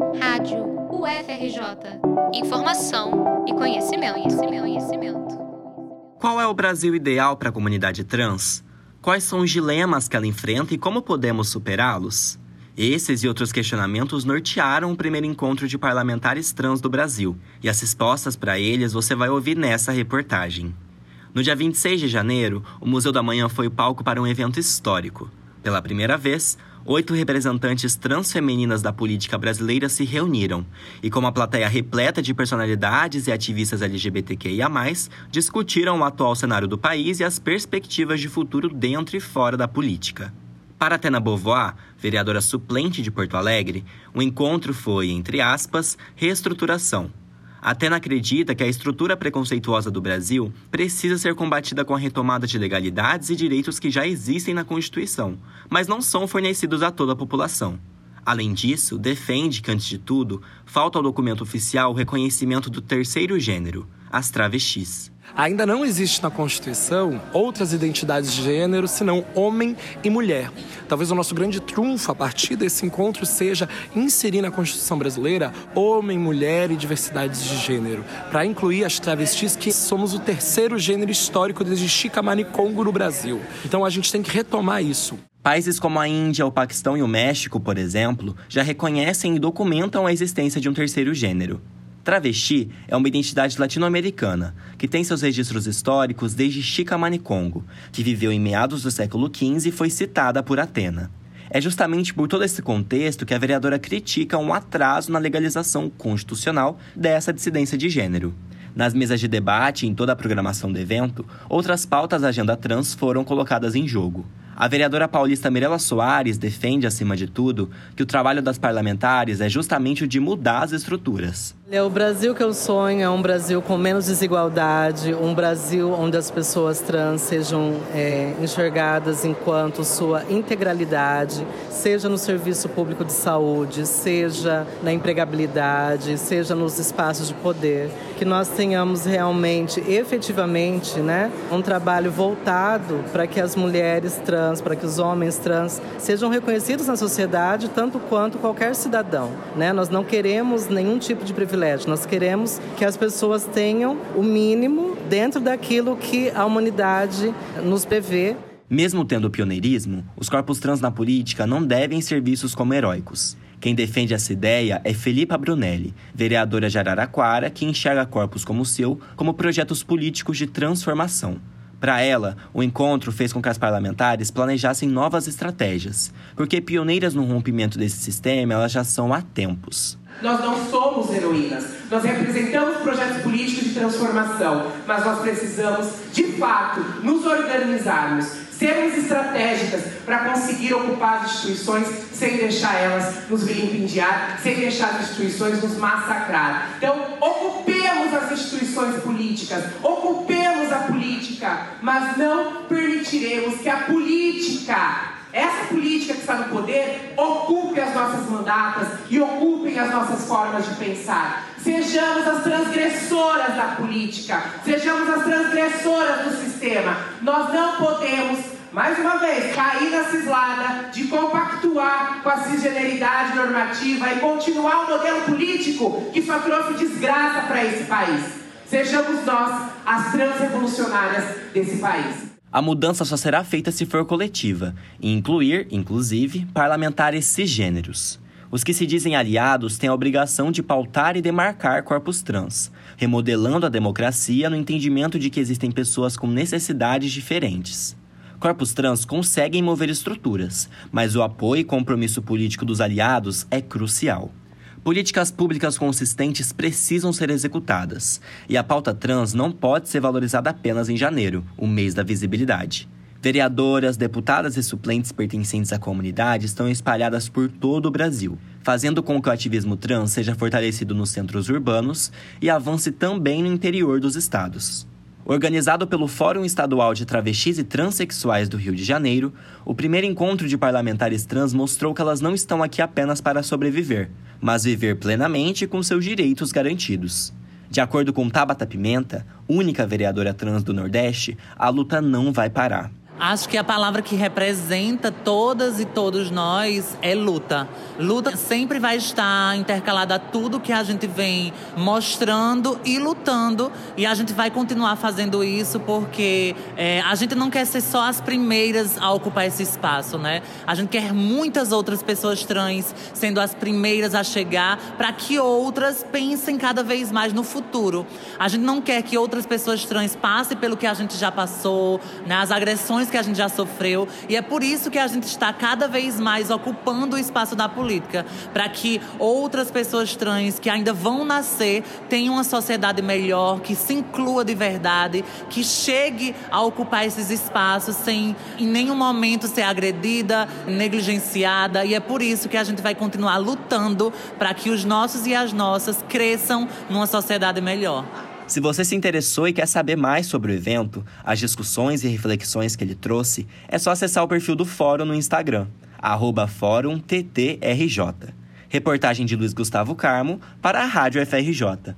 Rádio UFRJ. Informação e conhecimento, conhecimento, conhecimento. Qual é o Brasil ideal para a comunidade trans? Quais são os dilemas que ela enfrenta e como podemos superá-los? Esses e outros questionamentos nortearam o primeiro encontro de parlamentares trans do Brasil, e as respostas para eles você vai ouvir nessa reportagem. No dia 26 de janeiro, o Museu da Manhã foi o palco para um evento histórico. Pela primeira vez, oito representantes transfemininas da política brasileira se reuniram e, com uma plateia repleta de personalidades e ativistas LGBTQIA, discutiram o atual cenário do país e as perspectivas de futuro dentro e fora da política. Para Atena Beauvoir, vereadora suplente de Porto Alegre, o encontro foi, entre aspas, reestruturação Atena acredita que a estrutura preconceituosa do Brasil precisa ser combatida com a retomada de legalidades e direitos que já existem na Constituição, mas não são fornecidos a toda a população. Além disso, defende que, antes de tudo, falta ao documento oficial o reconhecimento do terceiro gênero, as travestis. Ainda não existe na Constituição outras identidades de gênero senão homem e mulher. Talvez o nosso grande trunfo a partir desse encontro seja inserir na Constituição brasileira homem, mulher e diversidades de gênero, para incluir as travestis, que somos o terceiro gênero histórico desde Chicamani Congo no Brasil. Então a gente tem que retomar isso. Países como a Índia, o Paquistão e o México, por exemplo, já reconhecem e documentam a existência de um terceiro gênero. Travesti é uma identidade latino-americana que tem seus registros históricos desde Chica Manicongo, que viveu em meados do século XV e foi citada por Atena. É justamente por todo esse contexto que a vereadora critica um atraso na legalização constitucional dessa dissidência de gênero. Nas mesas de debate e em toda a programação do evento, outras pautas da agenda trans foram colocadas em jogo. A vereadora paulista Mirela Soares defende, acima de tudo, que o trabalho das parlamentares é justamente o de mudar as estruturas. O Brasil que eu sonho é um Brasil com menos desigualdade, um Brasil onde as pessoas trans sejam é, enxergadas enquanto sua integralidade, seja no serviço público de saúde, seja na empregabilidade, seja nos espaços de poder, que nós tenhamos realmente, efetivamente, né, um trabalho voltado para que as mulheres trans, para que os homens trans sejam reconhecidos na sociedade tanto quanto qualquer cidadão, né? Nós não queremos nenhum tipo de privilégio privilégio. Nós queremos que as pessoas tenham o mínimo dentro daquilo que a humanidade nos prevê. Mesmo tendo pioneirismo, os corpos trans na política não devem ser vistos como heróicos. Quem defende essa ideia é Felipa Brunelli, vereadora de Araraquara, que enxerga corpos como o seu como projetos políticos de transformação. Para ela, o encontro fez com que as parlamentares planejassem novas estratégias, porque pioneiras no rompimento desse sistema elas já são há tempos. Nós não somos heroínas. Nós representamos projetos políticos de transformação, mas nós precisamos, de fato, nos organizarmos, sermos estratégicas para conseguir ocupar as instituições sem deixar elas nos vilipendiar, sem deixar as instituições nos massacrar. Então, ocupemos as instituições políticas, ocupemos a política, mas não permitiremos que a política essa política que está no poder ocupe as nossas mandatas e ocupem as nossas formas de pensar. Sejamos as transgressoras da política, sejamos as transgressoras do sistema. Nós não podemos, mais uma vez, cair na cislada de compactuar com a cisgeneridade normativa e continuar um modelo político que só trouxe desgraça para esse país. Sejamos nós as transrevolucionárias desse país. A mudança só será feita se for coletiva e incluir, inclusive, parlamentares cisgêneros. Os que se dizem aliados têm a obrigação de pautar e demarcar corpos trans, remodelando a democracia no entendimento de que existem pessoas com necessidades diferentes. Corpos trans conseguem mover estruturas, mas o apoio e compromisso político dos aliados é crucial. Políticas públicas consistentes precisam ser executadas, e a pauta trans não pode ser valorizada apenas em janeiro, o mês da visibilidade. Vereadoras, deputadas e suplentes pertencentes à comunidade estão espalhadas por todo o Brasil, fazendo com que o ativismo trans seja fortalecido nos centros urbanos e avance também no interior dos estados. Organizado pelo Fórum Estadual de Travestis e Transsexuais do Rio de Janeiro, o primeiro encontro de parlamentares trans mostrou que elas não estão aqui apenas para sobreviver, mas viver plenamente com seus direitos garantidos. De acordo com Tabata Pimenta, única vereadora trans do Nordeste, a luta não vai parar. Acho que a palavra que representa todas e todos nós é luta. Luta sempre vai estar intercalada a tudo que a gente vem mostrando e lutando. E a gente vai continuar fazendo isso porque é, a gente não quer ser só as primeiras a ocupar esse espaço, né? A gente quer muitas outras pessoas trans sendo as primeiras a chegar para que outras pensem cada vez mais no futuro. A gente não quer que outras pessoas trans passem pelo que a gente já passou, né? as agressões que a gente já sofreu. E é por isso que a gente está cada vez mais ocupando o espaço da política, para que outras pessoas trans que ainda vão nascer tenham uma sociedade melhor, que se inclua de verdade, que chegue a ocupar esses espaços sem em nenhum momento ser agredida, negligenciada. E é por isso que a gente vai continuar lutando para que os nossos e as nossas cresçam numa sociedade melhor. Se você se interessou e quer saber mais sobre o evento, as discussões e reflexões que ele trouxe, é só acessar o perfil do Fórum no Instagram, FórumTTRJ. Reportagem de Luiz Gustavo Carmo para a Rádio FRJ.